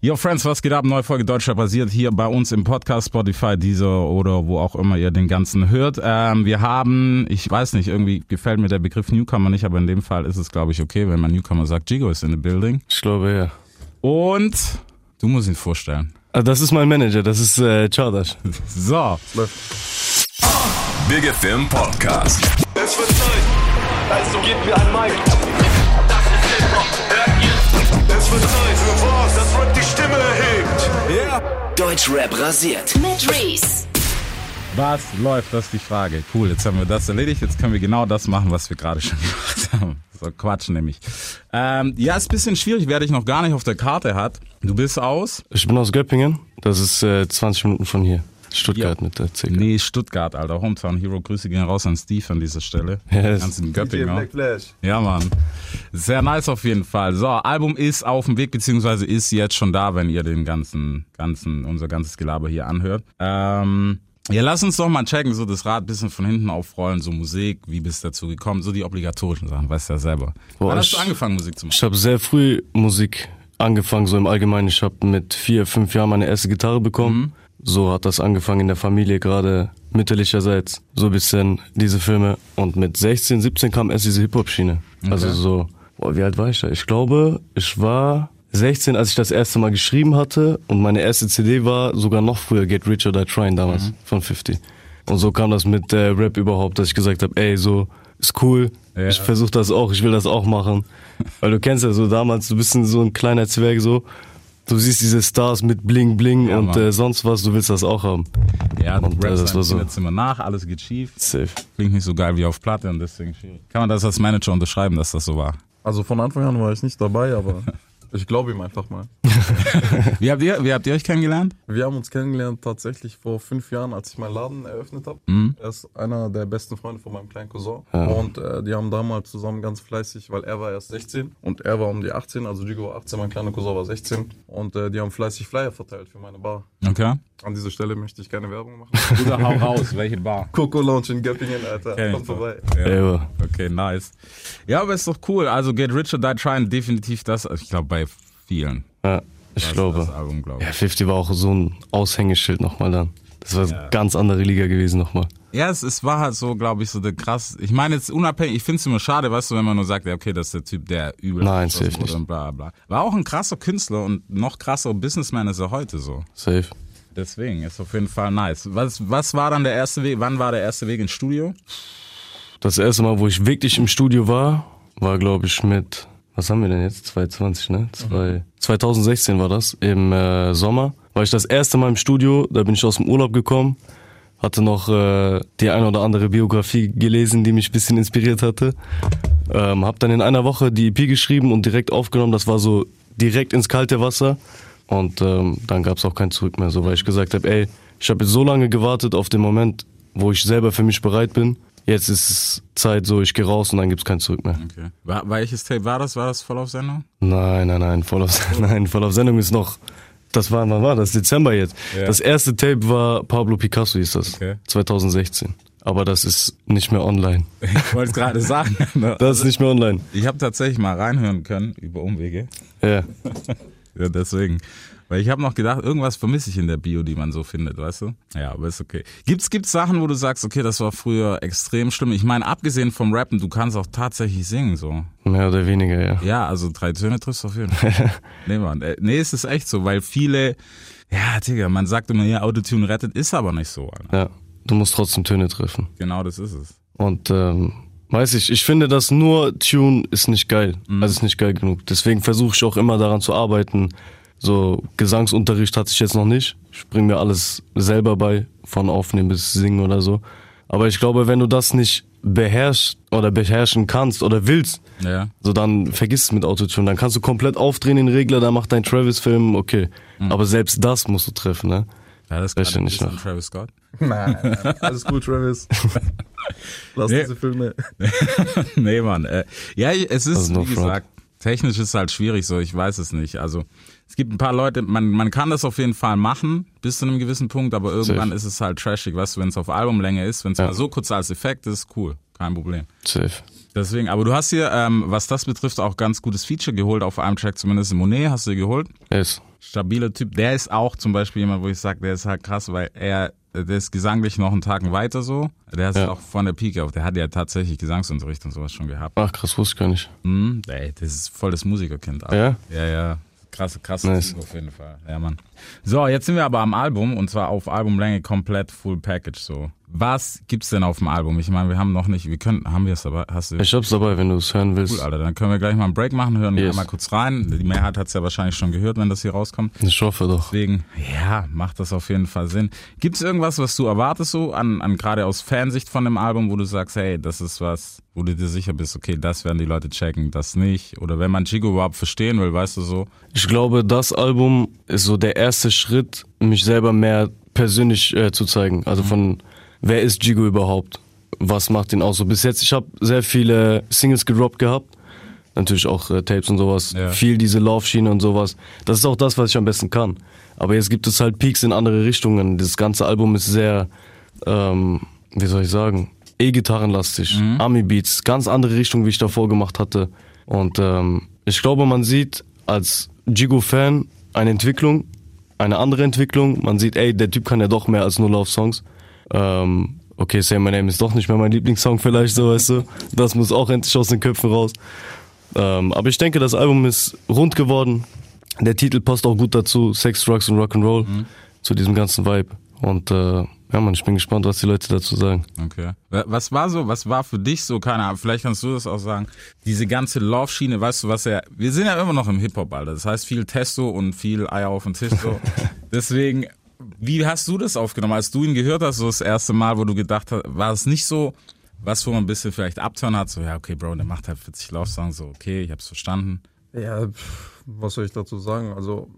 Yo Friends, was geht ab? Neue Folge Deutscher basiert hier bei uns im Podcast, Spotify, Deezer oder wo auch immer ihr den ganzen hört. Ähm, wir haben, ich weiß nicht, irgendwie gefällt mir der Begriff Newcomer nicht, aber in dem Fall ist es, glaube ich, okay, wenn man Newcomer sagt, Gigo ist in the building. Ich glaube, ja. Und du musst ihn vorstellen. Ah, Das ist mein Manager, das ist äh, Chardash. So, Big FM Podcast. Es wird Zeit, also gebt mir ein Mic. Das ist Hip-Hop, hört ihr? Es wird Zeit für was, das Stimme erhebt. Deutschrap rasiert. Mit Reese. was läuft? Das ist die Frage. Cool, jetzt haben wir das erledigt. Jetzt können wir genau das machen, was wir gerade schon gemacht haben. So Quatsch nämlich. Ähm, ja, ist ein bisschen schwierig, wer dich noch gar nicht auf der Karte hat. Du bist aus? Ich bin aus Göppingen, das ist äh, 20 Minuten von hier. Stuttgart Ja. mit der CK. Nee, Stuttgart, Alter. Hometown Hero. Grüße gehen raus an Steve an dieser Stelle. Yes. Ganz in Göppingen. Flash. Ja, Mann. Sehr nice auf jeden Fall. So, Album ist auf dem Weg, beziehungsweise ist jetzt schon da, wenn ihr den ganzen, ganzen, unser ganzes Gelaber hier anhört. Ähm, ja, lass uns doch mal checken, so das Rad bisschen von hinten aufrollen, so Musik, wie bist du dazu gekommen, so die obligatorischen Sachen, weißt du ja selber. Boah, Wann hast ich- du angefangen, Musik zu machen? Ich habe sehr früh Musik angefangen, so im Allgemeinen. Ich habe mit vier, fünf Jahren meine erste Gitarre bekommen. So hat das angefangen in der Familie, gerade mütterlicherseits. So ein bisschen diese Filme. Und mit 16, 17 kam erst diese Hip-Hop-Schiene. Also so, boah, wie alt war ich da? Ich glaube, ich war 16, als ich das erste Mal geschrieben hatte. Und meine erste CD war sogar noch früher, Get Rich or Die Trying damals, von 50. Und so kam das mit äh, Rap überhaupt, dass ich gesagt habe, ey, so, ist cool. Ja. Ich versuche das auch, ich will das auch machen. Weil du kennst ja so damals, du bist so ein kleiner Zwerg so. Du siehst diese Stars mit Bling Bling Ja, und äh, sonst was, du willst das auch haben. Ja, du Und, äh, das dein war so. Kinderzimmer nach, alles geht schief. Safe. Klingt nicht so geil wie auf Platte und deswegen schwierig. Kann man das als Manager unterschreiben, dass das so war? Also von Anfang an war ich nicht dabei, aber ich glaube ihm einfach mal. Wie habt ihr, wie habt ihr euch kennengelernt? Wir haben uns kennengelernt tatsächlich vor fünf Jahren, als ich meinen Laden eröffnet habe. Mhm. Er ist einer der besten Freunde von meinem kleinen Cousin. Und äh, die haben damals zusammen ganz fleißig, weil er war erst 16 und er war um die 18, also Gigo war 18, mein kleiner Cousin war 16. Und äh, die haben fleißig Flyer verteilt für meine Bar. Okay. An dieser Stelle möchte ich keine Werbung machen. Bruder, hau raus. Welche Bar? Coco Lounge in Göppingen, Alter. Kenn doch. vorbei. Ja. Ja. Okay, nice. Ja, aber ist doch cool. Also Get Rich or Die Trying, definitiv das. Ich glaube bei vielen. Ja, ich Das, glaube. Das Album, glaube Ja, ich. 50 war auch so ein Aushängeschild nochmal dann. Das war Ja. eine ganz andere Liga gewesen nochmal. Ja, es, es war halt so, glaube ich, so der krass. Ich meine jetzt unabhängig, ich finde es immer schade, weißt du, wenn man nur sagt, ja, okay, das ist der Typ, der übel Nein, safe nicht. und bla bla. War auch ein krasser Künstler und noch krasser Businessman ist er heute so. Safe. Deswegen ist auf jeden Fall nice. Was, was war dann der erste Weg? Wann war der erste Weg ins Studio? Das erste Mal, wo ich wirklich im Studio war, war glaube ich mit, was haben wir denn jetzt? 2020, ne? Zwei, 2016 war das, im äh, Sommer. War ich das erste Mal im Studio, da bin ich aus dem Urlaub gekommen, hatte noch äh, die eine oder andere Biografie gelesen, die mich ein bisschen inspiriert hatte. Ähm, hab dann in einer Woche die EP geschrieben und direkt aufgenommen. Das war so direkt ins kalte Wasser. Und ähm, dann gab's auch kein Zurück mehr, so weil ich gesagt habe, ey, ich habe jetzt so lange gewartet auf den Moment, wo ich selber für mich bereit bin. Jetzt ist es Zeit, so ich gehe raus und dann gibt's kein Zurück mehr. Okay. War, welches Tape war das? War das voll auf Sendung? Nein, nein, nein, voll auf, nein, voll auf Sendung ist noch. Das war, wann war das? Dezember jetzt. Ja. Das erste Tape war Pablo Picasso hieß das. Okay. 2016. Aber das ist nicht mehr online. Ich wollte es gerade sagen. Das ist nicht mehr online. Ich habe tatsächlich mal reinhören können über Umwege. Ja. Ja, deswegen. Weil ich habe noch gedacht, irgendwas vermisse ich in der Bio, die man so findet, weißt du? Ja, aber ist okay. Gibt's gibt's Sachen, wo du sagst, okay, das war früher extrem schlimm? Ich meine, abgesehen vom Rappen, du kannst auch tatsächlich singen, so. Mehr oder weniger, ja. Ja, also drei Töne triffst du auf jeden Fall. nee, Mann. Äh, Nee, es ist echt so, weil viele, ja, Digga, man sagt immer, ja, Autotune rettet, ist aber nicht so, Alter. Ja. Du musst trotzdem Töne treffen. Genau das ist es. Und ähm, weiß ich, ich finde, dass nur Tune ist nicht geil. Also ist nicht geil genug. Deswegen versuche ich auch immer daran zu arbeiten. So Gesangsunterricht hatte ich jetzt noch nicht. Ich bringe mir alles selber bei, von Aufnehmen bis Singen oder so. Aber ich glaube, wenn du das nicht beherrschst oder beherrschen kannst oder willst, Ja. so dann vergiss es mit Autotune. Dann kannst du komplett aufdrehen den Regler, dann macht dein Travis-Film, okay. Aber selbst das musst du treffen, ne? Ja, das ein nicht noch. Travis Scott. Nein, alles gut, Travis. Lass Nee. diese Filme. nee, Mann. Äh, ja, es ist, no wie front. gesagt, technisch ist halt schwierig so, ich weiß es nicht. Also es gibt ein paar Leute, man, man kann das auf jeden Fall machen, bis zu einem gewissen Punkt, aber irgendwann Safe. ist es halt trashig, weißt du, wenn es auf Albumlänge ist, wenn es mal so kurz als Effekt ist, cool, kein Problem. Safe. Deswegen, aber du hast hier, ähm, was das betrifft, auch ganz gutes Feature geholt auf einem Track, zumindest Monet hast du geholt. Yes. Stabiler Typ. Der ist auch zum Beispiel jemand, wo ich sage, der ist halt krass, weil er, der ist gesanglich noch einen Tag weiter so. Der ist Ja. auch von der Pike auf. Der hat ja tatsächlich Gesangsunterricht und sowas schon gehabt. Ach, krass, wusste ich gar nicht. Mhm, ey, das ist voll das Musikerkind. Ja? Ja, ja. Krasse, krasse Nice. Auf jeden Fall. Ja, Mann. So, jetzt sind wir aber am Album und zwar auf Albumlänge komplett Full Package so. Was gibt's denn auf dem Album? Ich meine, wir haben noch nicht, wir können, haben wir es dabei? Hast du? Ich hab's dabei, wenn du es hören willst. Cool, Alter. Dann können wir gleich mal einen Break machen, hören wir Yes. mal kurz rein. Die Mehrheit hat's ja wahrscheinlich schon gehört, wenn das hier rauskommt. Ich hoffe doch. Deswegen, ja, macht das auf jeden Fall Sinn. Gibt's irgendwas, was du erwartest so an, an gerade aus Fansicht von dem Album, wo du sagst, hey, das ist was, wo du dir sicher bist, okay, das werden die Leute checken, das nicht? Oder wenn man Chico überhaupt verstehen will, weißt du so? Ich glaube, das Album ist so der erste Schritt, mich selber mehr persönlich äh, zu zeigen. Also von, wer ist Jigo überhaupt? Was macht ihn aus? So bis jetzt, ich habe sehr viele Singles gedroppt gehabt. Natürlich auch äh, Tapes und sowas. Ja. Viel diese Laufschiene und sowas. Das ist auch das, was ich am besten kann. Aber jetzt gibt es halt Peaks in andere Richtungen. Das ganze Album ist sehr, ähm, wie soll ich sagen, E-Gitarrenlastig, Army-Beats, ganz andere Richtung, wie ich davor gemacht hatte. Und ähm, ich glaube, man sieht als Jigo-Fan eine Entwicklung, eine andere Entwicklung. Man sieht, ey, der Typ kann ja doch mehr als nur Love-Songs. Ähm, okay, Say My Name ist doch nicht mehr mein Lieblingssong vielleicht, so weißt du. Das muss auch endlich aus den Köpfen raus. Ähm, aber ich denke, das Album ist rund geworden. Der Titel passt auch gut dazu, Sex, Drugs und Rock'n'Roll, zu diesem ganzen Vibe. Und äh, ja, man, ich bin gespannt, was die Leute dazu sagen. Okay. Wa- Was war so, was war für dich so, keine Ahnung, vielleicht kannst du das auch sagen, diese ganze Love-Schiene, weißt du, was ja, wir sind ja immer noch im Hip-Hop, Alter. Das heißt viel Testo und viel Eier auf den Tisch, so. Deswegen, wie hast du das aufgenommen, als du ihn gehört hast, so das erste Mal, wo du gedacht hast, war es nicht so, was wo man ein bisschen vielleicht abtören hat, so, ja, okay, Bro, der macht halt 40 Love-Songs, so, okay, ich hab's verstanden. Ja, pff, was soll ich dazu sagen? Also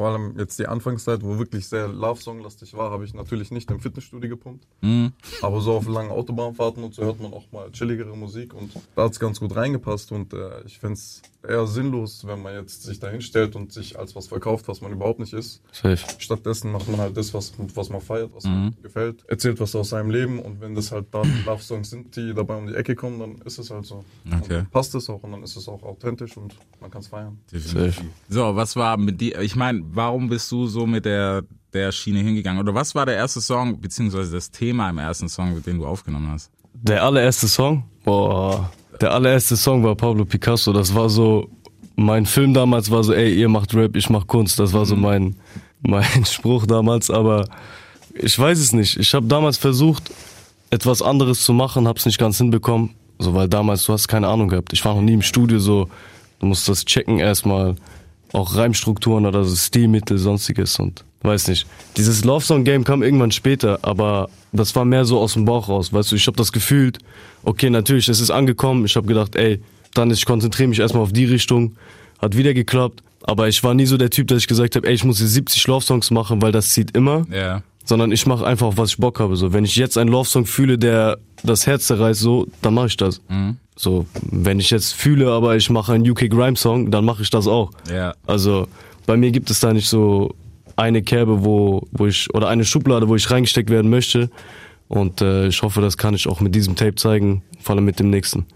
vor allem jetzt die Anfangszeit, wo wirklich sehr Love-Song-lastig war, habe ich natürlich nicht im Fitnessstudio gepumpt. Mhm. Aber so auf langen Autobahnfahrten und so hört man auch mal chilligere Musik und da hat es ganz gut reingepasst und äh, ich find's eher sinnlos, wenn man jetzt sich da hinstellt und sich als was verkauft, was man überhaupt nicht ist. Safe. Stattdessen macht man halt das, was, was man feiert, was man gefällt, erzählt was aus seinem Leben und wenn das halt dann Love-Songs sind, die dabei um die Ecke kommen, dann ist es halt so. Okay. dann passt es auch und dann ist es auch authentisch und man kann es feiern. Safe. So, was war mit dir, ich meine, warum bist du so mit der, der Schiene hingegangen? Oder was war der erste Song, beziehungsweise das Thema im ersten Song, den du aufgenommen hast? Der allererste Song? Boah. Der allererste Song war Pablo Picasso. Das war so, mein Film damals war so, ey, ihr macht Rap, ich mach Kunst. Das war so mein, mein Spruch damals, aber ich weiß es nicht. Ich habe damals versucht, etwas anderes zu machen, hab's nicht ganz hinbekommen. So, weil damals, du hast keine Ahnung gehabt. Ich war noch nie im Studio so, du musst das checken erstmal. Auch Reimstrukturen oder so Stilmittel, sonstiges und weiß nicht. Dieses Love Song Game kam irgendwann später, aber das war mehr so aus dem Bauch raus, weißt du, ich habe das gefühlt, okay, natürlich, es ist angekommen, ich habe gedacht, ey, dann ich konzentriere mich erstmal auf die Richtung, hat wieder geklappt, aber ich war nie so der Typ, dass ich gesagt habe, ey, ich muss hier 70 Love Songs machen, weil das zieht immer, Ja. sondern ich mache einfach, was ich Bock habe, so, wenn ich jetzt einen Love Song fühle, der das Herz zerreißt, so, dann mache ich das. So, wenn ich jetzt fühle, aber ich mache einen UK Grime Song, dann mache ich das auch. Ja. Also bei mir gibt es da nicht so eine Kerbe, wo, wo ich, oder eine Schublade, wo ich reingesteckt werden möchte. Und äh, ich hoffe, das kann ich auch mit diesem Tape zeigen, vor allem mit dem nächsten.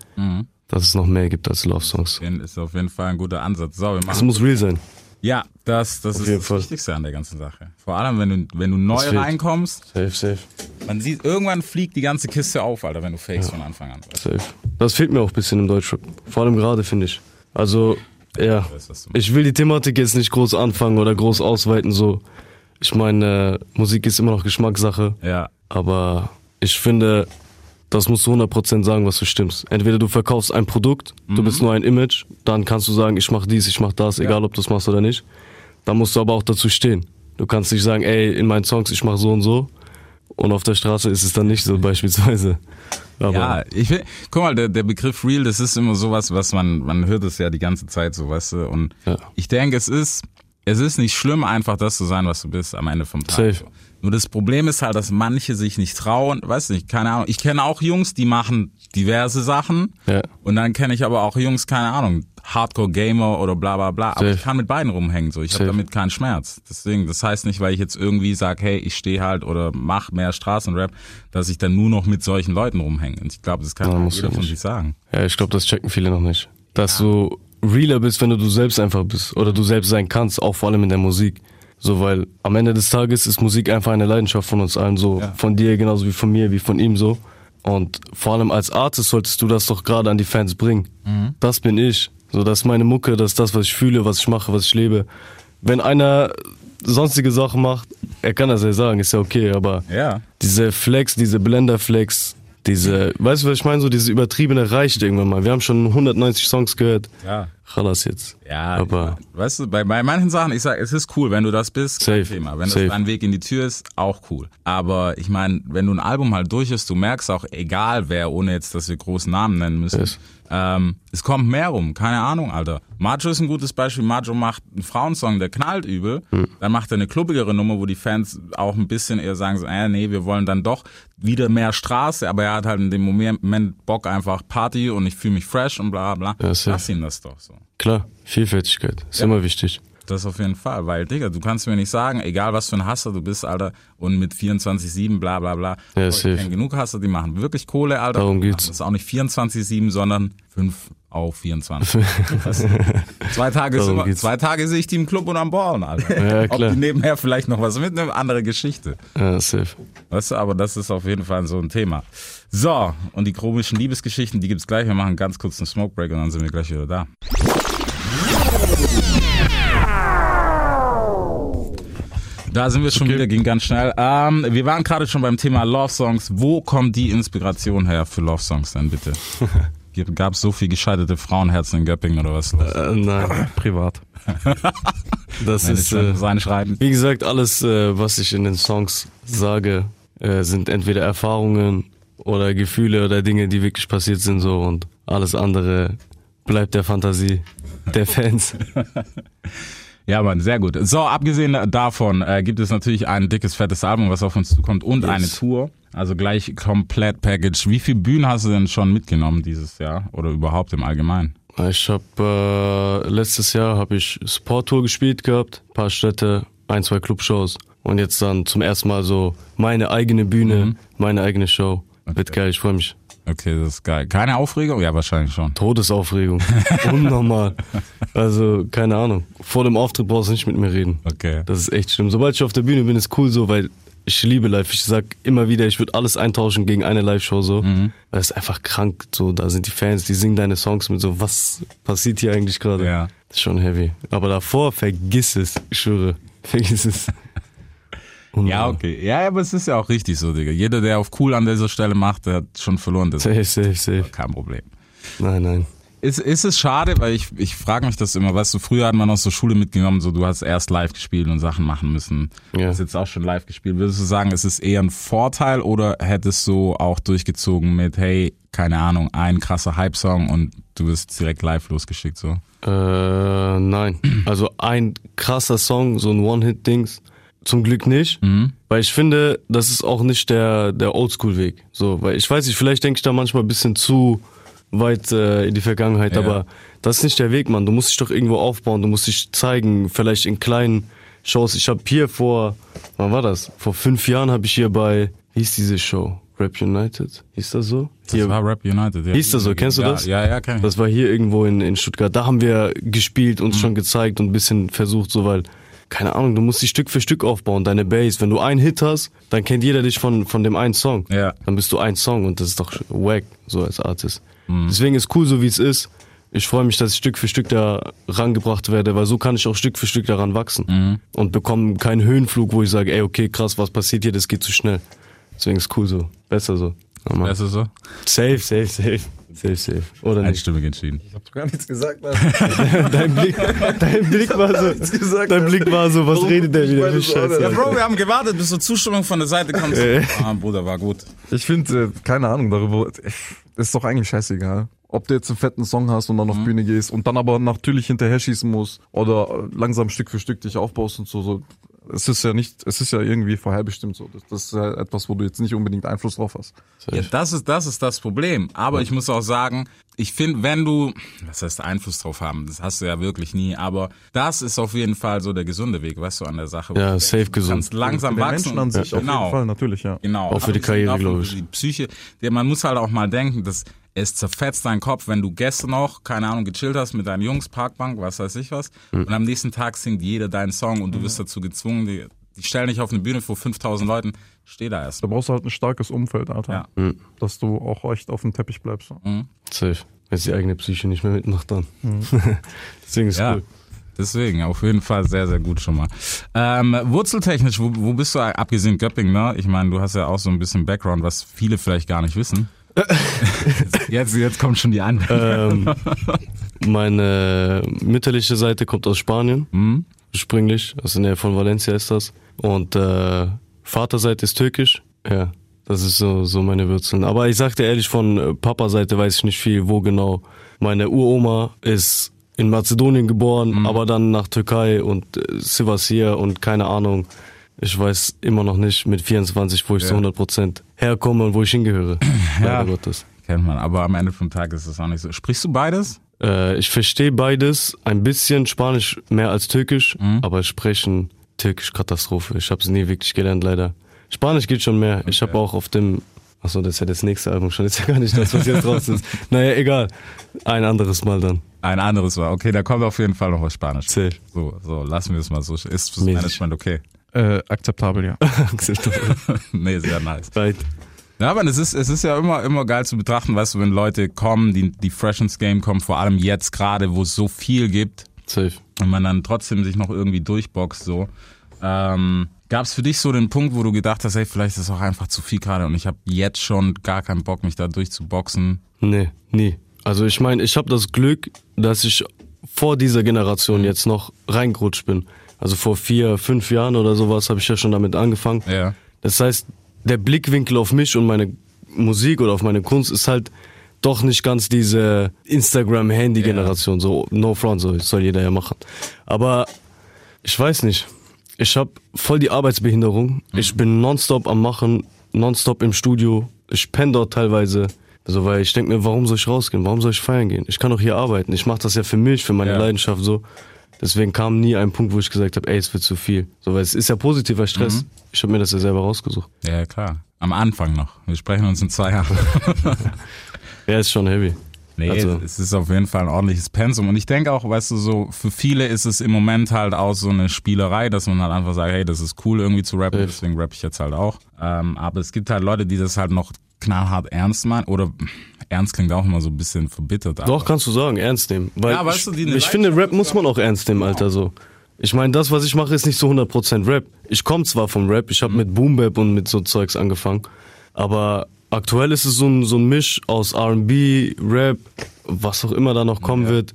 Dass es noch mehr gibt als Love Songs. Ist auf jeden Fall ein guter Ansatz. So, wir Es muss real sein. Ja, das, das ist das Fall. Wichtigste an der ganzen Sache. Vor allem, wenn du, wenn du neu reinkommst, Safe, safe, man sieht, irgendwann fliegt die ganze Kiste auf, Alter, wenn du fakest von Anfang an. Safe. Das fehlt mir auch ein bisschen im Deutschrap. Vor allem gerade, finde ich. Also, ja. Ich will die Thematik jetzt nicht groß anfangen oder groß ausweiten, so. Ich meine, äh, Musik ist immer noch Geschmackssache. Ja. Aber ich finde, das musst du 100% sagen, was du stimmst. Entweder du verkaufst ein Produkt, du bist nur ein Image, dann kannst du sagen, ich mach dies, ich mach das, egal ob du es machst oder nicht. Dann musst du aber auch dazu stehen. Du kannst nicht sagen, ey, in meinen Songs, ich mach so und so. Und auf der Straße ist es dann nicht so beispielsweise. Aber Ja, ich will, guck mal, der, der Begriff real, das ist immer sowas, was man, man hört es ja die ganze Zeit so, weißt du, und Ja. ich denke, es ist, es ist nicht schlimm, einfach das zu sein, was du bist am Ende vom Tag. Safe. Nur das Problem ist halt, dass manche sich nicht trauen, weiß nicht, keine Ahnung. Ich kenne auch Jungs, die machen diverse Sachen. Ja. Und dann kenne ich aber auch Jungs, keine Ahnung, Hardcore-Gamer oder bla bla bla. Aber Safe. ich kann mit beiden rumhängen. So, ich habe damit keinen Schmerz. Deswegen, das heißt nicht, weil ich jetzt irgendwie sage, hey, ich stehe halt oder mach mehr Straßenrap, dass ich dann nur noch mit solchen Leuten rumhänge. Und ich glaube, das kann Ja, auch musst jeder von sich sagen. Ja, ich glaube, das checken viele noch nicht. Dass du realer bist, wenn du du selbst einfach bist. Oder du selbst sein kannst, auch vor allem in der Musik. So, weil am Ende des Tages ist Musik einfach eine Leidenschaft von uns allen. So, Ja. von dir genauso wie von mir, wie von ihm so. Und vor allem als Artist solltest du das doch gerade an die Fans bringen. Das bin ich. So, das ist meine Mucke, das ist das, was ich fühle, was ich mache, was ich lebe. Wenn einer sonstige Sachen macht, er kann das ja sagen, ist ja okay, aber Ja. diese Flex, diese Blender-Flex, diese, weißt du, was ich meine? So diese übertriebene reicht irgendwann mal. Wir haben schon 190 Songs gehört. Ja. Chalas jetzt. Ja, Aber- weißt du, bei, bei manchen Sachen, ich sag, es ist cool, wenn du das bist, kein Safe, Thema. Wenn safe. das dein Weg in die Tür ist, auch cool. Aber ich meine, wenn du ein Album halt durch ist, du merkst auch, egal wer, ohne jetzt, dass wir großen Namen nennen müssen, Yes. ähm, es kommt mehr rum, keine Ahnung, Alter. Majo ist ein gutes Beispiel. Majo macht einen Frauensong, der knallt übel. Hm. Dann macht er eine klubbigere Nummer, wo die Fans auch ein bisschen eher sagen so, äh, nee, wir wollen dann doch wieder mehr Straße, aber er hat halt in dem Moment Bock einfach Party und ich fühle mich fresh und bla bla. Ja. Lass ihm das doch so. Klar, Vielfältigkeit. Ist immer wichtig. Das auf jeden Fall, weil, Digga, du kannst mir nicht sagen, egal was für ein Hasser du bist, Alter, und mit 24-7, bla bla bla. Ja, ich safe. kenn genug Hasser, die machen wirklich Kohle, Alter. Darum geht's. Das ist auch nicht 24-7, sondern 5 auf 24. Weißt du? zwei, Tage ist immer, geht's. zwei Tage sehe ich die im Club und am Ballen, Alter. Ja, Ob klar. die nebenher vielleicht noch was mitnehmen, andere Geschichte. Ja, safe. Weißt du, aber das ist auf jeden Fall so ein Thema. So, und die komischen Liebesgeschichten, die gibt's gleich. Wir machen ganz kurz einen Smoke Break und dann sind wir gleich wieder da. Da sind wir schon wieder, ging ganz schnell. Ähm, wir waren gerade schon beim Thema Love Songs. Wo kommt die Inspiration her für Love Songs denn bitte? Gab es so viel gescheiterte Frauenherzen in Göppingen oder was? Äh, nein, Privat. das Nein, ist, äh, sein Schreiben. wie gesagt, alles, äh, was ich in den Songs sage, äh, sind entweder Erfahrungen oder Gefühle oder Dinge, die wirklich passiert sind so und alles andere bleibt der Fantasie der Fans. Ja, Mann, sehr gut. So, abgesehen davon äh, gibt es natürlich ein dickes, fettes Album, was auf uns zukommt und eine Tour. Also gleich komplett Package. Wie viele Bühnen hast du denn schon mitgenommen dieses Jahr oder überhaupt im Allgemeinen? Ich habe äh, letztes Jahr habe ich Sporttour gespielt gehabt, paar Städte, ein, zwei Clubshows und jetzt dann zum ersten Mal so meine eigene Bühne, meine eigene Show. Wird geil, ich freue mich. Okay, das ist geil. Keine Aufregung? Ja, wahrscheinlich schon. Todesaufregung. Unnormal. Also, keine Ahnung. Vor dem Auftritt brauchst du nicht mit mir reden. Okay. Das ist echt schlimm. Sobald ich auf der Bühne bin, ist cool so, weil ich liebe live. Ich sag immer wieder, ich würde alles eintauschen gegen eine Live-Show so. Mhm. Es ist einfach krank. So, da sind die Fans, die singen deine Songs mit so, was passiert hier eigentlich gerade? Ja. Das ist schon heavy. Aber davor, vergiss es. Ich schwöre. Vergiss es. Ja, okay. Ja, aber es ist ja auch richtig so, Digga. Jeder, der auf cool an dieser Stelle macht, der hat schon verloren. Das Safe, safe, safe. kein Problem. Nein, nein. Ist, ist es schade, weil ich, ich frage mich das immer, weißt du, früher hat man aus der Schule mitgenommen, so du hast erst live gespielt und Sachen machen müssen. Du Ja. hast jetzt auch schon live gespielt. Würdest du sagen, ist es eher ein Vorteil oder hättest du auch durchgezogen mit, hey, keine Ahnung, ein krasser Hype-Song und du wirst direkt live losgeschickt, so? Äh, nein. Also ein krasser Song, so ein One-Hit-Dings. Zum Glück nicht. Weil ich finde, das ist auch nicht der, der Oldschool-Weg. So, weil ich weiß nicht, vielleicht denke ich da manchmal ein bisschen zu weit äh, in die Vergangenheit, Ja. aber das ist nicht der Weg, Mann. Du musst dich doch irgendwo aufbauen, du musst dich zeigen, vielleicht in kleinen Shows. Ich habe hier vor, wann war das? Vor fünf Jahren habe ich hier bei, wie hieß diese Show? Rap United? Hieß das so? Das Hier, war Rap United, ja. Hieß das so? Kennst du ja, das? Ja, ja, kenn ich. das war hier irgendwo in, in Stuttgart. Da haben wir gespielt, uns schon gezeigt und ein bisschen versucht, so weil, keine Ahnung, du musst dich Stück für Stück aufbauen, deine Base. Wenn du einen Hit hast, dann kennt jeder dich von, von dem einen Song. Ja. Dann bist du ein Song und das ist doch wack, so als Artist. Deswegen ist cool, so wie es ist. Ich freue mich, dass ich Stück für Stück da rangebracht werde, weil so kann ich auch Stück für Stück daran wachsen. Und bekomme keinen Höhenflug, wo ich sage, ey, okay, krass, was passiert hier, das geht zu schnell. Deswegen ist cool so. Besser so. Du so? Safe, safe, safe. Safe, safe. Oder nicht? Einstimmig entschieden. Ich hab doch gar nichts gesagt. Dein Blick, dein Blick war so, gesagt, dein. Blick war so, was redet der ich wieder so Scheiße? Ja, Bro, wir haben gewartet, bis zur Zustimmung von der Seite kommt. ah, Bruder, war gut. Ich finde, äh, keine Ahnung darüber, ist doch eigentlich scheißegal. ob du jetzt einen fetten Song hast und dann auf Bühne gehst und dann aber natürlich hinterher schießen musst oder langsam Stück für Stück dich aufbaust und so. so. Es ist ja nicht, es ist ja irgendwie vorherbestimmt so. Das, das ist ja etwas, wo du jetzt nicht unbedingt Einfluss drauf hast. Ja, das ist, das ist das Problem. Aber ich muss auch sagen, ich finde, wenn du, was heißt Einfluss drauf haben, das hast du ja wirklich nie, aber das ist auf jeden Fall so der gesunde Weg, weißt du, an der Sache. Ja, Du safe gesund. kannst langsam wachsen. Menschen an sich auf genau. jeden Fall, natürlich, ja. Genau. Auch für die Aber Karriere, auch für glaub ich. Die Psyche. Der, man muss halt auch mal denken, dass es zerfetzt deinen Kopf, wenn du gestern noch, keine Ahnung, gechillt hast mit deinen Jungs, Parkbank, was weiß ich was, Hm. und am nächsten Tag singt jeder deinen Song und du wirst dazu gezwungen, die, die stellen dich auf eine Bühne vor 5000 Leuten, steh da erst. Da brauchst du halt ein starkes Umfeld, Alter. Ja. Hm. Dass du auch echt auf dem Teppich bleibst. So. Safe. Wenn die eigene Psyche nicht mehr mitmacht, dann. Deswegen ist Ja. cool. Deswegen, auf jeden Fall sehr, sehr gut schon mal. Ähm, wurzeltechnisch, wo, wo bist du, abgesehen Göpping, ne? Ich meine, du hast ja auch so ein bisschen Background, was viele vielleicht gar nicht wissen. jetzt, jetzt kommt schon die andere. Ähm, meine mütterliche Seite kommt aus Spanien, Hm? ursprünglich, aus der Nähe von Valencia ist das. Und äh, Vaterseite ist türkisch. Ja, das ist so, so meine Wurzeln. Aber ich sagte ehrlich, von äh, Papa-Seite weiß ich nicht viel, wo genau. Meine Uroma ist in Mazedonien geboren, aber dann nach Türkei und äh, Sivas hier und keine Ahnung. Ich weiß immer noch nicht mit 24, wo ich zu 100 Prozent herkomme und wo ich hingehöre. Ja. Leider Gottes. Kennt man, aber am Ende vom Tag ist es auch nicht so. Sprichst du beides? Äh, ich verstehe beides, ein bisschen Spanisch mehr als Türkisch, aber sprechen Türkisch Katastrophe. Ich habe es nie wirklich gelernt, leider. Spanisch geht schon mehr. Ich habe auch auf dem, achso, das ist ja das nächste Album schon, das ist ja gar nicht das, was jetzt raus ist. Naja, egal. Ein anderes Mal dann. Ein anderes war. Okay, da kommt auf jeden Fall noch was Spanisch. Safe. So, so, lassen wir es mal so. Ist. Management okay? Äh, akzeptabel, ja. nee, sehr nice. right. Ja, aber es ist, es ist ja immer, immer geil zu betrachten, weißt du, wenn Leute kommen, die, die fresh ins Game kommen, vor allem jetzt gerade, wo es so viel gibt Safe. und man dann trotzdem sich noch irgendwie durchboxt, so. Ähm, Gab es für dich so den Punkt, wo du gedacht hast, hey, vielleicht ist es auch einfach zu viel gerade und ich habe jetzt schon gar keinen Bock, mich da durchzuboxen? Nee, nie. Also ich meine, ich habe das Glück, dass ich vor dieser Generation jetzt noch reingerutscht bin. Also vor vier, fünf Jahren oder sowas habe ich ja schon damit angefangen. Ja. Das heißt, der Blickwinkel auf mich und meine Musik oder auf meine Kunst ist halt doch nicht ganz diese Instagram-Handy-Generation. So, no front, so soll jeder ja machen. Aber ich weiß nicht. Ich habe voll die Arbeitsbehinderung. Ich bin nonstop am Machen, nonstop im Studio. Ich penne dort teilweise. Also, weil ich denke mir, warum soll ich rausgehen? Warum soll ich feiern gehen? Ich kann doch hier arbeiten. Ich mache das ja für mich, für meine Ja. Leidenschaft so. Deswegen kam nie ein Punkt, wo ich gesagt habe, ey, es wird zu viel. So, weil es ist ja positiver Stress. Ich habe mir das ja selber rausgesucht. Ja, klar. Am Anfang noch. Wir sprechen uns in zwei Jahren. Ja, ist schon heavy. Nee, Also- es ist auf jeden Fall ein ordentliches Pensum. Und ich denke auch, weißt du, so für viele ist es im Moment halt auch so eine Spielerei, dass man halt einfach sagt, hey, das ist cool irgendwie zu rappen, deswegen rappe ich jetzt halt auch. Ähm, aber es gibt halt Leute, die das halt noch knallhart ernst meinen. Oder ernst klingt auch immer so ein bisschen verbittert. aber- Doch, kannst du sagen, ernst nehmen. Weil Ja, weißt ich, du, die eine ich finde, Rap muss man auch ernst nehmen, Alter, so. Ich meine, das, was ich mache, ist nicht so 100% Rap. Ich komme zwar vom Rap, ich habe Mhm. mit Boom Bap und mit so Zeugs angefangen, aber aktuell ist es so ein, so ein Misch aus R&B, Rap, was auch immer da noch kommen wird.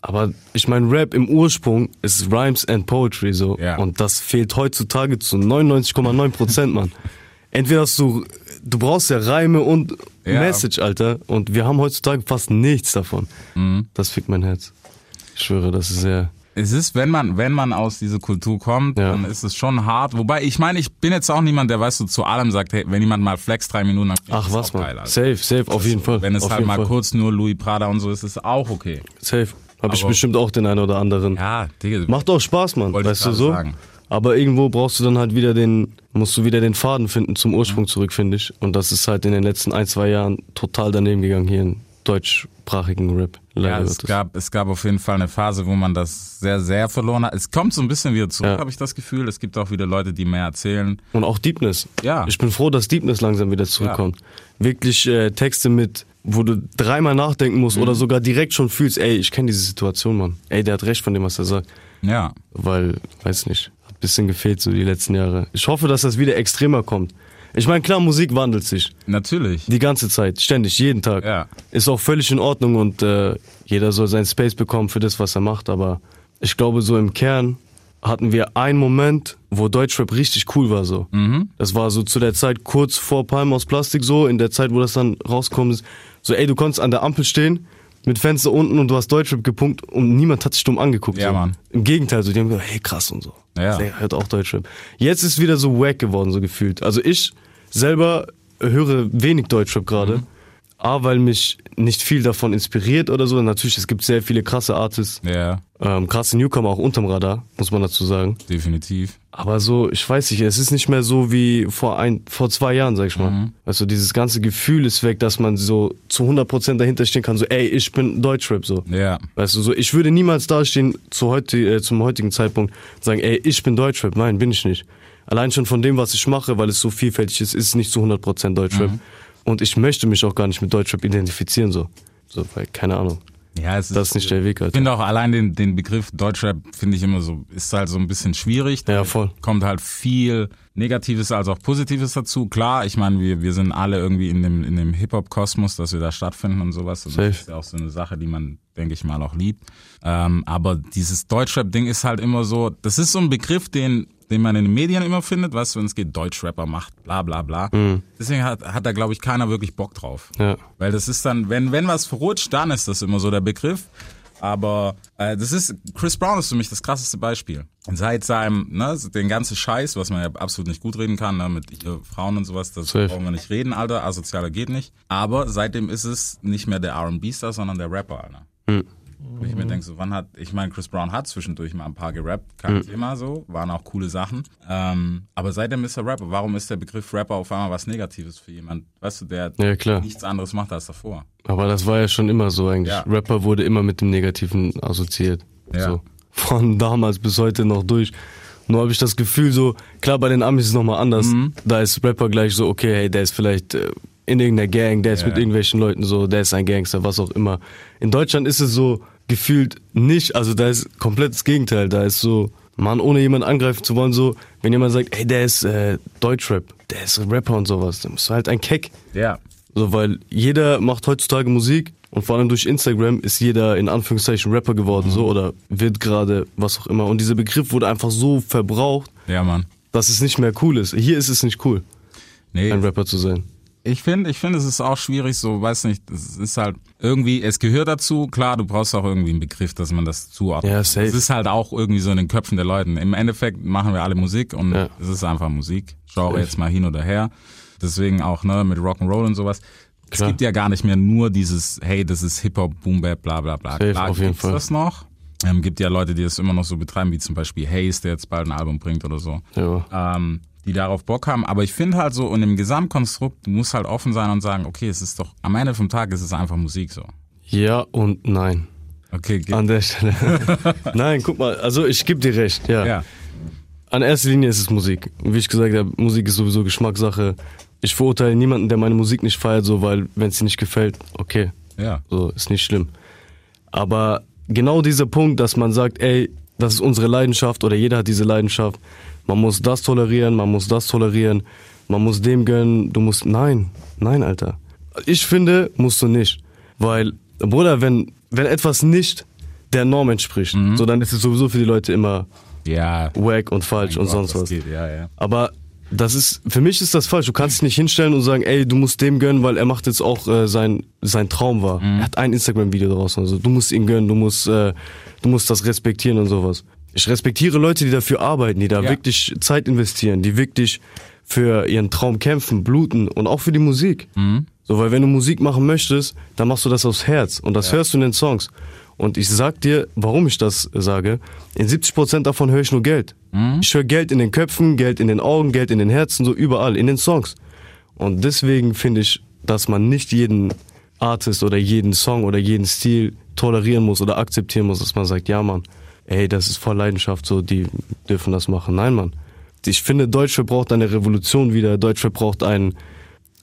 Aber ich meine, Rap im Ursprung ist Rhymes and Poetry so. Ja. Und das fehlt heutzutage zu 99,9% Mann. Entweder hast du, du brauchst ja Reime und Ja. Message, Alter. Und wir haben heutzutage fast nichts davon. Mhm. Das fickt mein Herz. Ich schwöre, das ist sehr. Es ist, wenn man, wenn man aus dieser Kultur kommt, Ja. dann ist es schon hart. Wobei, ich meine, ich bin jetzt auch niemand, der weißt du, zu allem sagt, hey, wenn jemand mal flex drei Minuten, dann Ach was, man. geil, Alter. safe, safe, auf jeden Fall. Wenn es auf halt mal Fall. kurz nur Louis Prada und so ist, ist es auch okay. Safe. Habe ich bestimmt auch den einen oder anderen. Ja, Digga. Macht auch Spaß, Mann. Weißt du so? sagen. Aber irgendwo brauchst du dann halt wieder den, musst du wieder den Faden finden zum Ursprung zurück, finde ich. Und das ist halt in den letzten ein, zwei Jahren total daneben gegangen hier in deutschsprachigen Rap. Leider Ja, es Gottes. gab, es gab auf jeden Fall eine Phase, wo man das sehr, sehr verloren hat. Es kommt so ein bisschen wieder zurück, Ja. habe ich das Gefühl. Es gibt auch wieder Leute, die mehr erzählen. Und auch Deepness. Ja. Ich bin froh, dass Deepness langsam wieder zurückkommt. Wirklich äh, Texte mit, wo du dreimal nachdenken musst Mhm. oder sogar direkt schon fühlst, ey, ich kenne diese Situation, Mann. Ey, der hat recht von dem, was er sagt. Ja, Weil, weiß nicht, bisschen gefehlt so die letzten Jahre. Ich hoffe, dass das wieder extremer kommt. Ich meine, klar, Musik wandelt sich. natürlich. Die ganze Zeit, ständig, jeden Tag. Ja. Ist auch völlig in Ordnung und äh, jeder soll seinen Space bekommen für das, was er macht. Aber ich glaube, so im Kern hatten wir einen Moment, wo Deutschrap richtig cool war so. Mhm. Das war so zu der Zeit kurz vor Palm aus Plastik so, in der Zeit, wo das dann rauskommt. So, ey, du konntest an der Ampel stehen, mit Fenster unten und du hast Deutschrap gepumpt und niemand hat dich dumm angeguckt. Ja, so. Mann. Im Gegenteil, so, die haben gesagt, hey, krass und so. Ja. Der hört auch Deutschrap. Jetzt ist wieder so wack geworden, so gefühlt. Also ich selber höre wenig Deutschrap gerade. Mhm. A, weil mich nicht viel davon inspiriert oder so. Natürlich, es gibt sehr viele krasse Artists, Ja, ähm, krasse Newcomer auch unterm Radar, muss man dazu sagen. definitiv. Aber so, ich weiß nicht, es ist nicht mehr so wie vor ein, vor zwei Jahren, sag ich mal. Mhm. Also dieses ganze Gefühl ist weg, dass man so zu 100% dahinter stehen kann, so, ey, ich bin Deutschrap, so. Ja, Weißt du, so, ich würde niemals dastehen zu heute, äh, zum heutigen Zeitpunkt und sagen, ey, ich bin Deutschrap. Nein, bin ich nicht. Allein schon von dem, was ich mache, weil es so vielfältig ist, ist es nicht zu 100% Deutschrap. Mhm. Und ich möchte mich auch gar nicht mit Deutschrap identifizieren, so. So, weil, keine Ahnung. ja, es Das ist nicht der Weg, Ich Alter. finde auch allein den, den Begriff Deutschrap finde ich immer so, ist halt so ein bisschen schwierig. Ja, Da voll. Kommt halt viel Negatives als auch Positives dazu. Klar, ich meine, wir, wir sind alle irgendwie in dem, in dem Hip-Hop-Kosmos, dass wir da stattfinden und sowas. Und Safe. das ist ja auch so eine Sache, die man, denke ich mal, auch liebt. Ähm, aber dieses Deutschrap-Ding ist halt immer so, das ist so ein Begriff, den, den man in den Medien immer findet, du, wenn es geht, Deutschrapper macht, bla bla bla. Mhm. Deswegen hat, hat da, glaube ich, keiner wirklich Bock drauf. Ja. Weil das ist dann, wenn, wenn was verrutscht, dann ist das immer so der Begriff. Aber äh, das ist, Chris Brown ist für mich das krasseste Beispiel. Seit seinem, ne, den ganzen Scheiß, was man ja absolut nicht gut reden kann, ne, mit Frauen und sowas, das Safe. brauchen wir nicht reden, Alter, asozialer geht nicht. Aber seitdem ist es nicht mehr der R&B-Star, sondern der Rapper, Alter. Wo ich mir denke, so, wann hat, ich meine, Chris Brown hat zwischendurch mal ein paar gerappt, kein Thema so, waren auch coole Sachen. Ähm, aber seitdem ist er Rapper. Warum ist der Begriff Rapper auf einmal was Negatives für jemand, weißt du, der Ja, nichts anderes macht als davor? Aber das war ja schon immer so eigentlich. Ja. Rapper wurde immer mit dem Negativen assoziiert. Ja. So. Von damals bis heute noch durch. Nur habe ich das Gefühl so, klar, bei den Amis ist es nochmal anders. Mhm. Da ist Rapper gleich so, okay, hey, der ist vielleicht äh, in irgendeiner Gang, der ist Ja. mit irgendwelchen Leuten so, der ist ein Gangster, was auch immer. In Deutschland ist es so gefühlt nicht, also da ist komplett das Gegenteil. Da ist so, man, ohne jemanden angreifen zu wollen, so, wenn jemand sagt, hey, der ist äh, Deutschrap, der ist Rapper und sowas, dann bist du halt ein Keck. Ja. So, weil jeder macht heutzutage Musik und vor allem durch Instagram ist jeder in Anführungszeichen Rapper geworden, so, oder wird gerade, was auch immer. Und dieser Begriff wurde einfach so verbraucht, Ja, Mann. dass es nicht mehr cool ist. Hier ist es nicht cool, Nee, ein Rapper zu sein. Ich finde, ich finde, es ist auch schwierig, so, weiß nicht, es ist halt irgendwie, es gehört dazu, klar, du brauchst auch irgendwie einen Begriff, dass man das zuordnet. Ja, safe. Es ist halt auch irgendwie so in den Köpfen der Leute. Im Endeffekt machen wir alle Musik und Ja. es ist einfach Musik. Genre jetzt mal hin oder her. Deswegen auch, ne, mit Rock'n'Roll und sowas. Es Klar. gibt ja gar nicht mehr nur dieses, hey, das ist Hip-Hop, Boom Bap, bla bla bla. Safe, Klar auf jeden Fall. das noch. Ähm, gibt ja Leute, die das immer noch so betreiben, wie zum Beispiel Hayes, der jetzt bald ein Album bringt oder so. Ja. ähm, die darauf Bock haben. Aber ich finde halt so, in dem Gesamtkonstrukt, du musst halt offen sein und sagen, okay, es ist doch, am Ende vom Tag ist es einfach Musik so. ja und nein. Okay, ge- An der Stelle. nein, guck mal, also ich gebe dir recht, ja. ja. An erster Linie ist es Musik. Und wie ich gesagt habe, Musik ist sowieso Geschmackssache. Ich verurteile niemanden, der meine Musik nicht feiert, so, weil, wenn es dir nicht gefällt, okay, Ja. So, ist nicht schlimm. Aber genau dieser Punkt, dass man sagt, ey, das ist unsere Leidenschaft oder jeder hat diese Leidenschaft. Man muss das tolerieren, man muss das tolerieren, man muss dem gönnen, du musst, nein, nein, Alter. Ich finde, musst du nicht. Weil, Bruder, wenn, wenn etwas nicht der Norm entspricht, so dann ist es sowieso für die Leute immer Ja. wack und falsch Mein und Gott, sonst was. Ja, ja. Aber das ist, für mich ist das falsch. Du kannst dich nicht hinstellen und sagen, ey, du musst dem gönnen, weil er macht jetzt auch äh, sein, sein Traum wahr. Mhm. Er hat ein Instagram-Video draußen. Also du musst ihn gönnen, du musst, äh, du musst das respektieren und sowas. Ich respektiere Leute, die dafür arbeiten, die da Ja. wirklich Zeit investieren, die wirklich für ihren Traum kämpfen, bluten und auch für die Musik. Mhm. So, weil wenn du Musik machen möchtest, dann machst du das aufs Herz und das hörst du in den Songs. Und ich sag dir, warum ich das sage. In 70% davon höre ich nur Geld. Ich höre Geld in den Köpfen, Geld in den Augen, Geld in den Herzen, so überall, in den Songs. Und deswegen finde ich, dass man nicht jeden Artist oder jeden Song oder jeden Stil tolerieren muss oder akzeptieren muss, dass man sagt, ja Mann, ey, das ist voll Leidenschaft, so, die dürfen das machen. Nein, Mann. Ich finde, Deutschrap braucht eine Revolution wieder. Deutschrap braucht einen,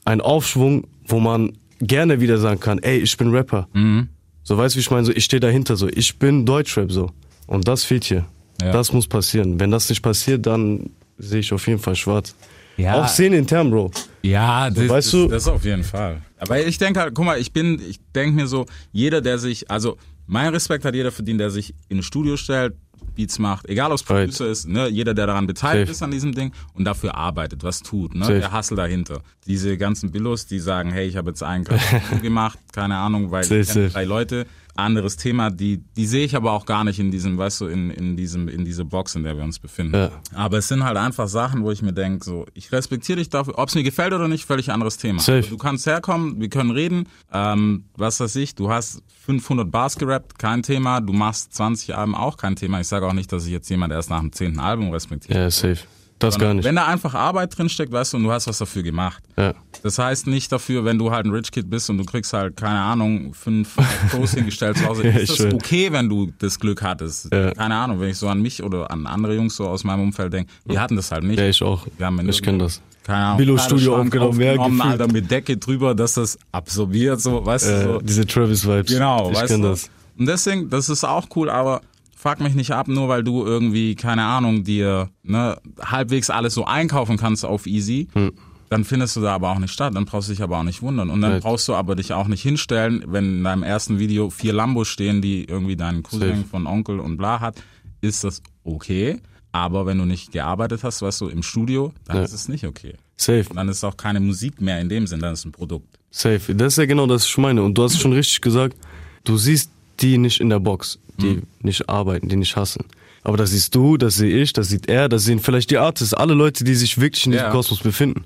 einen Aufschwung, wo man gerne wieder sagen kann, ey, ich bin Rapper. Mhm. So, weißt du, wie ich meine? So, ich stehe dahinter, so, ich bin Deutschrap, so. Und das fehlt hier. Ja. Das muss passieren. Wenn das nicht passiert, dann sehe ich auf jeden Fall schwarz. Ja. Auch Szene intern, Bro. Ja, das, weißt das, du- das auf jeden Fall. Aber ich denke halt, guck mal, ich bin, ich denke mir so, jeder, der sich, also mein Respekt hat jeder verdient, der sich in ein Studio stellt, Beats macht, egal ob es Right. Producer ist, ne, jeder, der daran beteiligt Safe. ist an diesem Ding und dafür arbeitet, was tut, ne, Safe. der Hustle dahinter. Diese ganzen Billos, die sagen, hey, ich habe jetzt einen Kasten gemacht, keine Ahnung, weil Safe, ich kenne drei Leute, anderes Thema, die, die sehe ich aber auch gar nicht in diesem, weißt du, in, in diesem, in diese Box, in der wir uns befinden. Ja. Aber es sind halt einfach Sachen, wo ich mir denke, so, ich respektiere dich dafür, ob es mir gefällt oder nicht, völlig anderes Thema. Safe. Du kannst herkommen, wir können reden, ähm, was weiß ich, du hast 500 Bars gerappt, kein Thema, du machst 20 Alben, auch kein Thema. Ich sage auch nicht, dass ich jetzt jemand erst nach dem 10. Album respektiere. Ja, safe. Das gar nicht. Wenn da einfach Arbeit drinsteckt, weißt du, und du hast was dafür gemacht. Ja. Das heißt nicht dafür, wenn du halt ein Rich Kid bist und du kriegst halt, keine Ahnung, fünf Pros hingestellt zu Hause, Ja, ist das okay, wenn du das Glück hattest. Ja. Keine Ahnung, wenn ich so an mich oder an andere Jungs so aus meinem Umfeld denke, die hatten das halt nicht. Ja, ich auch. Wir haben in Ich kenn das. Keine Ahnung. Billo Studio aufgenommen, ja, gefühlt. Alter, mit Decke drüber, dass das absorbiert, so, weißt du, Äh, so. diese Travis-Vibes. Genau, ich weißt kenn du? das. Und deswegen, das ist auch cool, aber fuck mich nicht ab, nur weil du irgendwie, keine Ahnung, dir ne, halbwegs alles so einkaufen kannst auf easy. Hm. Dann findest du da aber auch nicht statt, dann brauchst du dich aber auch nicht wundern. Und dann Right. brauchst du aber dich auch nicht hinstellen, wenn in deinem ersten Video vier Lambos stehen, die irgendwie deinen Cousin Safe. von Onkel und bla hat, ist das okay. Aber wenn du nicht gearbeitet hast, weißt du, im Studio, dann Ja. ist es nicht okay. Safe. Dann ist auch keine Musik mehr in dem Sinn, dann ist es ein Produkt. Safe. Das ist ja genau das, was ich meine. Und du hast schon richtig gesagt, du siehst die nicht in der Box, die Mhm. nicht arbeiten, die nicht hassen. Aber das siehst du, das sehe ich, das sieht er, das sehen vielleicht die Artists, alle Leute, die sich wirklich in diesem Ja. Kosmos befinden.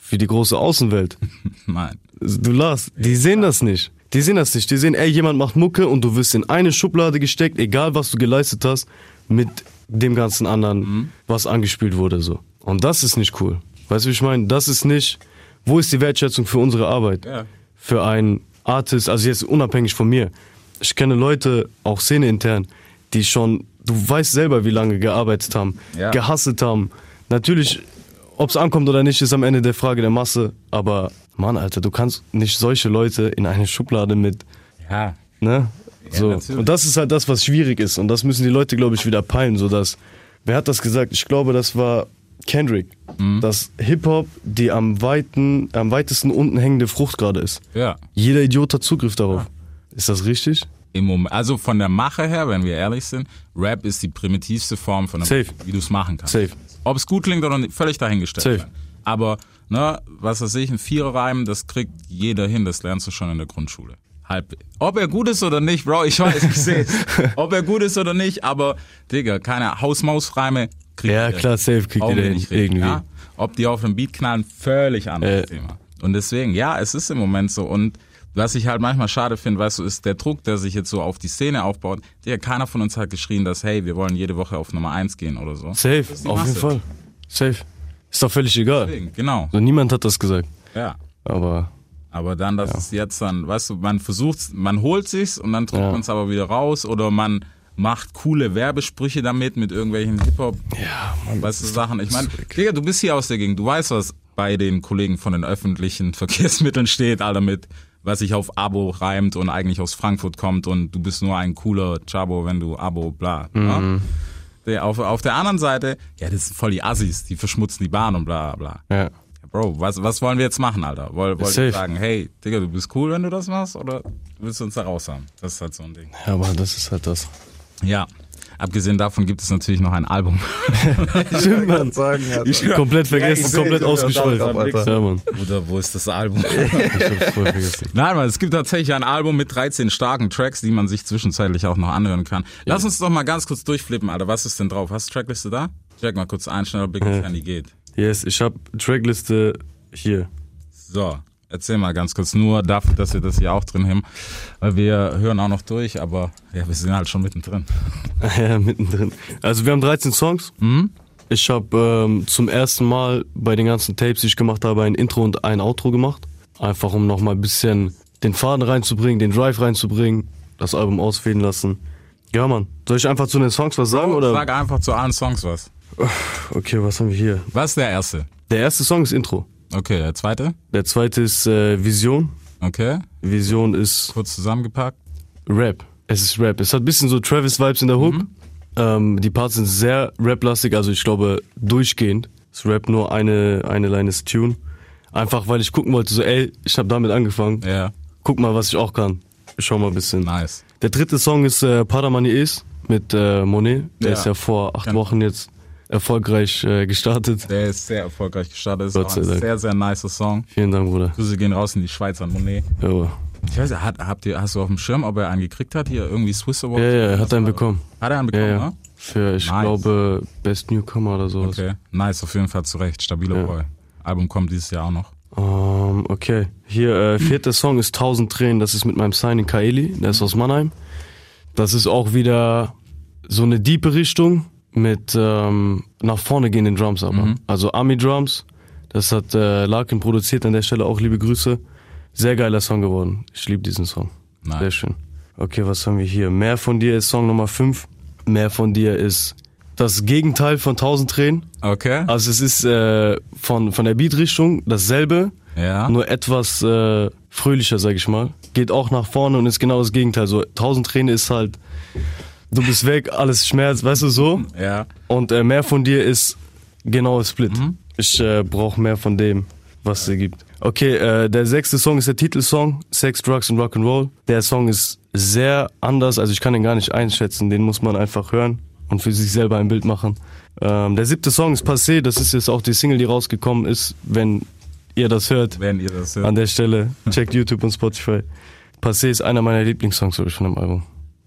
Für die große Außenwelt. Nein. Du lachst, die sehen das nicht. Die sehen das nicht. Die sehen, ey, jemand macht Mucke und du wirst in eine Schublade gesteckt, egal was du geleistet hast, mit dem ganzen anderen, Mhm. was angespielt wurde, so. Und das ist nicht cool. Weißt du, wie ich meine? Das ist nicht, wo ist die Wertschätzung für unsere Arbeit? Ja. Für einen Artist, also jetzt unabhängig von mir. Ich kenne Leute, auch Szene-intern, die schon, du weißt selber, wie lange gearbeitet haben, Ja. gehasselt haben. Natürlich, ob es ankommt oder nicht, ist am Ende der Frage der Masse. Aber, Mann, Alter, du kannst nicht solche Leute in eine Schublade mit, Ja. ne? Ja, So. natürlich. Und das ist halt das, was schwierig ist. Und das müssen die Leute, glaube ich, wieder peilen, sodass, wer hat das gesagt? Ich glaube, das war Kendrick, Mhm. dass Hip-Hop die am, weiten, am weitesten unten hängende Frucht gerade ist. Ja. Jeder Idiot hat Zugriff darauf. Ist das richtig? Im Moment, also von der Mache her, wenn wir ehrlich sind, Rap ist die primitivste Form von Safe. wie du es machen kannst. Safe. Ob es gut klingt oder nicht, völlig dahingestellt. Safe. sein. Aber, ne, was weiß ich, ein Viererreim, das kriegt jeder hin, das lernst du schon in der Grundschule. Halb. Ob er gut ist oder nicht, Bro, ich weiß, ich sehe Ob er gut ist oder nicht, aber, Digga, keine Haus-Maus-Reime kriegt Ja, klar, safe kriegt jeder hin, nicht irgendwie. Ja? Ob die auf dem Beat knallen, völlig anderes Äh. Thema. Und deswegen, ja, es ist im Moment so. Und was ich halt manchmal schade finde, weißt du, ist der Druck, der sich jetzt so auf die Szene aufbaut. Der keiner von uns hat geschrien, dass, hey, wir wollen jede Woche auf Nummer eins gehen oder so. Safe, auf jeden. Fall. Safe. Ist doch völlig egal. Deswegen, genau. So, niemand hat das gesagt. Ja. Aber Aber dann, dass es jetzt dann, weißt du, man versucht, man holt sich's und dann drückt Ja. man es aber wieder raus oder man macht coole Werbesprüche damit mit irgendwelchen Hip-Hop, ja, Mann, weißt du, Sachen. Ich meine. Digga, du bist hier aus der Gegend, du weißt, was bei den Kollegen von den öffentlichen Verkehrsmitteln steht, Alter, mit was sich auf Abo reimt und eigentlich aus Frankfurt kommt und du bist nur ein cooler Chabo, wenn du Abo, bla. Mhm. Ja? Auf, auf der anderen Seite, ja, das sind voll die Assis, die verschmutzen die Bahn und bla bla. ja. Bro, was, was wollen wir jetzt machen, Alter? Woll, wollt ihr sagen, hey, Digga, du bist cool, wenn du das machst, oder willst du uns da raus haben? Das ist halt so ein Ding. ja, aber das ist halt das. Ja. Abgesehen davon gibt es natürlich noch ein Album. Stimmt, Mann. sagen, Alter. Ich komplett vergessen, ich seh, komplett ausgeschweift. Ja, Mann. Oder wo ist das Album? Ich hab's voll vergessen. Nein, Mann, es gibt tatsächlich ein Album mit 13 starken Tracks, die man sich zwischenzeitlich auch noch anhören kann. Lass uns doch mal ganz kurz durchflippen, Alter. Was ist denn drauf? Hast du Trackliste da? Check mal kurz ein, schnell, Big Ja. Candy geht. Yes, ich hab Trackliste hier. So, erzähl mal ganz kurz, nur dafür, dass wir das hier auch drin haben. Weil wir hören auch noch durch, aber ja, wir sind halt schon mittendrin. Ja, mittendrin. Also wir haben 13 Songs. Mhm. Ich habe ähm, zum ersten Mal bei den ganzen Tapes, die ich gemacht habe, ein Intro und ein Outro gemacht. Einfach um nochmal ein bisschen den Faden reinzubringen, den Drive reinzubringen, das Album ausfäden lassen. Ja, Mann. Soll ich einfach zu den Songs was sagen? Oder? Sag einfach zu allen Songs was. Okay, was haben wir hier? Was ist der erste? Der erste Song ist Intro. Okay, der zweite? Der zweite ist äh, Vision. Okay, Vision ist kurz zusammengepackt. Rap. Es ist Rap. Es hat ein bisschen so Travis-Vibes in der Hook. Ähm, die Parts sind sehr Rap-lastig, also ich glaube durchgehend. Es Rap nur eine, eine Line ist Tune. Einfach weil ich gucken wollte, so ey, ich habe damit angefangen. Ja, Guck mal, was ich auch kann. Ich schau mal ein bisschen. nice. Der dritte Song ist äh, Paramani Is mit äh, Monet. Der Ja. ist ja vor acht Wochen jetzt erfolgreich äh, gestartet. Der ist sehr erfolgreich gestartet. Ist Gott auch sei ein Dank. sehr, sehr nicer Song. Vielen Dank, Bruder. Grüße gehen raus in die Schweiz an Monet. Ja, Ich weiß, hat, habt ihr, hast du auf dem Schirm, ob er einen gekriegt hat? Hier irgendwie Swiss Award? ja, ja er hat einen bekommen. Hat er einen Ja, bekommen, ja. ne? Für, ich Nice. glaube, Best Newcomer oder sowas. Okay. Nice, auf jeden Fall zurecht. Stabiler Ja. Boy. Album kommt dieses Jahr auch noch. Ähm, okay. Hier, äh, vierter Song ist 1000 Tränen. Das ist mit meinem Signing Kaeli. Der ist aus Mannheim. Das ist auch wieder so eine diepe Richtung mit ähm, nach vorne gehenden Drums aber. Also Army Drums. Das hat äh, Larkin produziert. An der Stelle auch liebe Grüße. Sehr geiler Song geworden. Ich liebe diesen Song. Nice. Sehr schön. Okay, was haben wir hier? Mehr von dir ist Song Nummer 5. Mehr von dir ist das Gegenteil von 1000 Tränen. Okay. Also es ist äh, von, von der Beatrichtung dasselbe, Ja. nur etwas äh, fröhlicher, sag ich mal. Geht auch nach vorne und ist genau das Gegenteil. So 1000 Tränen ist halt, du bist weg, alles Schmerz, weißt du so. Ja. Und äh, mehr von dir ist genau Split. Ich äh, brauche mehr von dem, was es gibt. Okay, äh, der sechste Song ist der Titelsong, Sex, Drugs and Rock'n'Roll. Der Song ist sehr anders, also ich kann den gar nicht einschätzen, den muss man einfach hören und für sich selber ein Bild machen. Ähm, der siebte Song ist Passé, das ist jetzt auch die Single, die rausgekommen ist, wenn ihr das hört. Wenn ihr das An hört. der Stelle, checkt YouTube und Spotify. Passé ist einer meiner Lieblingssongs wirklich von dem Album.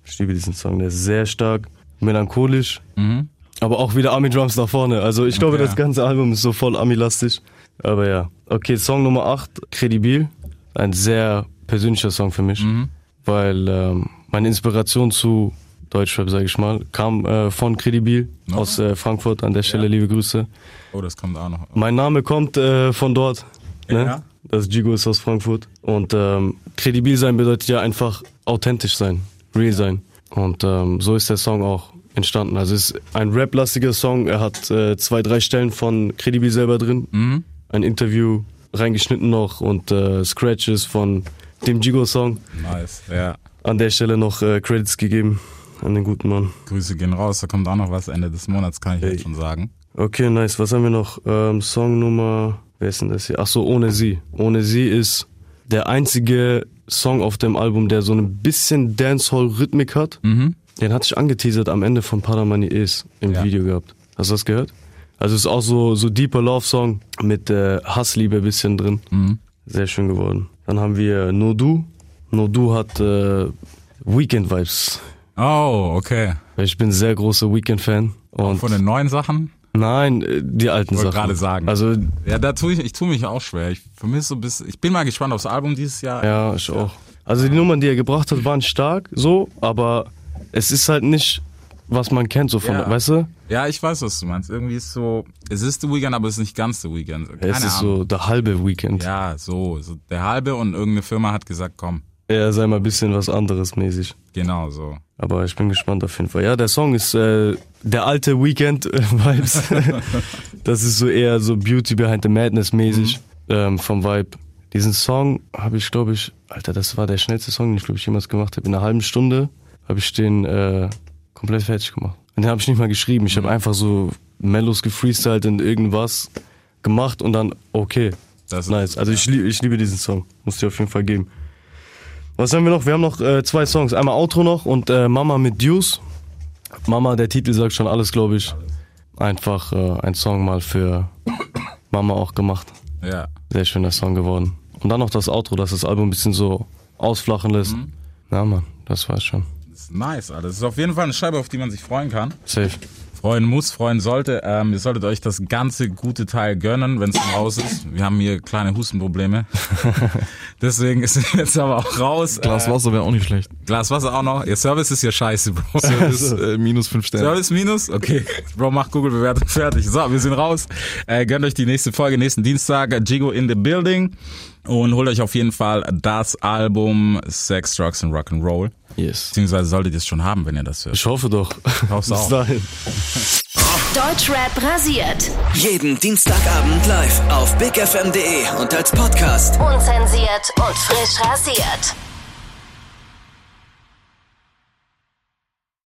Ich liebe diesen Song, der ist sehr stark, melancholisch, Mhm. aber auch wieder Army Drums nach vorne. Also ich glaube, Okay. das ganze Album ist so voll Ami-lastig. Aber ja. Okay, Song Nummer 8, Credibil. Ein sehr persönlicher Song für mich, Mhm. weil ähm, meine Inspiration zu Deutschrap, sage ich mal, kam äh, von Credibil No. aus äh, Frankfurt. An der Stelle liebe Grüße. Oh, das kommt auch noch. Mein Name kommt äh, von dort. Ne? Ja. Das Gigo ist aus Frankfurt. Und ähm, kredibil sein bedeutet ja einfach authentisch sein, real sein. Und ähm, so ist der Song auch entstanden. Also es ist ein rap-lastiger Song. Er hat äh, zwei, drei Stellen von kredibil selber drin. Mhm. Ein Interview reingeschnitten noch und äh, Scratches von dem Gigo-Song. Nice. Ja. An der Stelle noch äh, Credits gegeben an den guten Mann. Grüße gehen raus. Da kommt auch noch was Ende des Monats, kann ich Hey. jetzt schon sagen. Okay, nice. Was haben wir noch? Ähm, Song Nummer, wer ist denn das hier? Ach so, Ohne Sie. Ohne Sie ist der einzige Song auf dem Album, der so ein bisschen Dancehall-Rhythmik hat. Mhm. Den hatte ich angeteasert am Ende von Paramani Is im Ja. Video gehabt. Hast du das gehört? Also es ist auch so, so deeper Love-Song mit äh, Hassliebe ein bisschen drin. Mhm. Sehr schön geworden. Dann haben wir No Du. No Du hat äh, Weekend-Vibes. Oh, okay. Ich bin ein sehr großer Weekend-Fan. Von den neuen Sachen? Nein, äh, die alten Wollte Sachen. gerade sagen. Also Ja, da tue ich, ich tue mich auch schwer. Ich vermisse so ein bisschen. Ich bin mal gespannt aufs Album dieses Jahr. Ja, ich auch. Also die Nummern, die er gebracht hat, waren stark, so, aber es ist halt nicht, was man kennt, so von, Ja. weißt du? Ja, ich weiß, was du meinst. Irgendwie ist so, es ist The Weekend, aber es ist nicht ganz The Weekend. Keine es ist Ahnung. so der halbe Weekend. Ja, so, so. Der halbe und irgendeine Firma hat gesagt, komm, Er sei mal ein bisschen was anderes mäßig. genau so. Aber ich bin gespannt auf jeden Fall. Ja, der Song ist äh, der alte Weekend-Vibes. das ist so eher so Beauty Behind the Madness mäßig ähm, vom Vibe. Diesen Song habe ich, glaube ich, Alter, das war der schnellste Song, den ich, glaube ich, jemals gemacht habe. In einer halben Stunde habe ich den äh, komplett fertig gemacht. Und den habe ich nicht mal geschrieben. Ich habe einfach so Mellows gefreestylt und irgendwas gemacht und dann, okay, Das ist- nice. Also ich, lieb, ich liebe diesen Song. Muss dir auf jeden Fall geben. Was haben wir noch? Wir haben noch äh, zwei Songs. Einmal Outro noch und äh, Mama mit Deuce. Mama, der Titel sagt schon alles, glaube ich. Einfach äh, ein Song mal für Mama auch gemacht. Ja. Sehr schöner Song geworden. Und dann noch das Outro, das das Album ein bisschen so ausflachen lässt. Ja, Mann, das war's schon. Das ist nice, Alter. Das ist auf jeden Fall eine Scheibe, auf die man sich freuen kann. Safe. Freuen muss, freuen sollte. Ähm, ihr solltet euch das ganze gute Teil gönnen, wenn es raus ist. Wir haben hier kleine Hustenprobleme. Deswegen ist es jetzt aber auch raus. Glas Äh, Wasser wäre auch nicht schlecht. Glas Wasser auch noch. Ihr Service ist hier scheiße, Bro. Service äh, minus 5 Sterne. Service minus? Okay. Bro, mach Google-Bewertung fertig. So, wir sind raus. Äh, gönnt euch die nächste Folge, nächsten Dienstag. Jigo in the Building. Und holt euch auf jeden Fall das Album Sex, Drugs and Rock'n'Roll. Yes. Beziehungsweise solltet ihr es schon haben, wenn ihr das hört. Ich hoffe doch. Hoff's Bis auch. dahin. Deutschrap rasiert. Jeden Dienstagabend live auf bigfm.de und als Podcast. Unzensiert und frisch rasiert.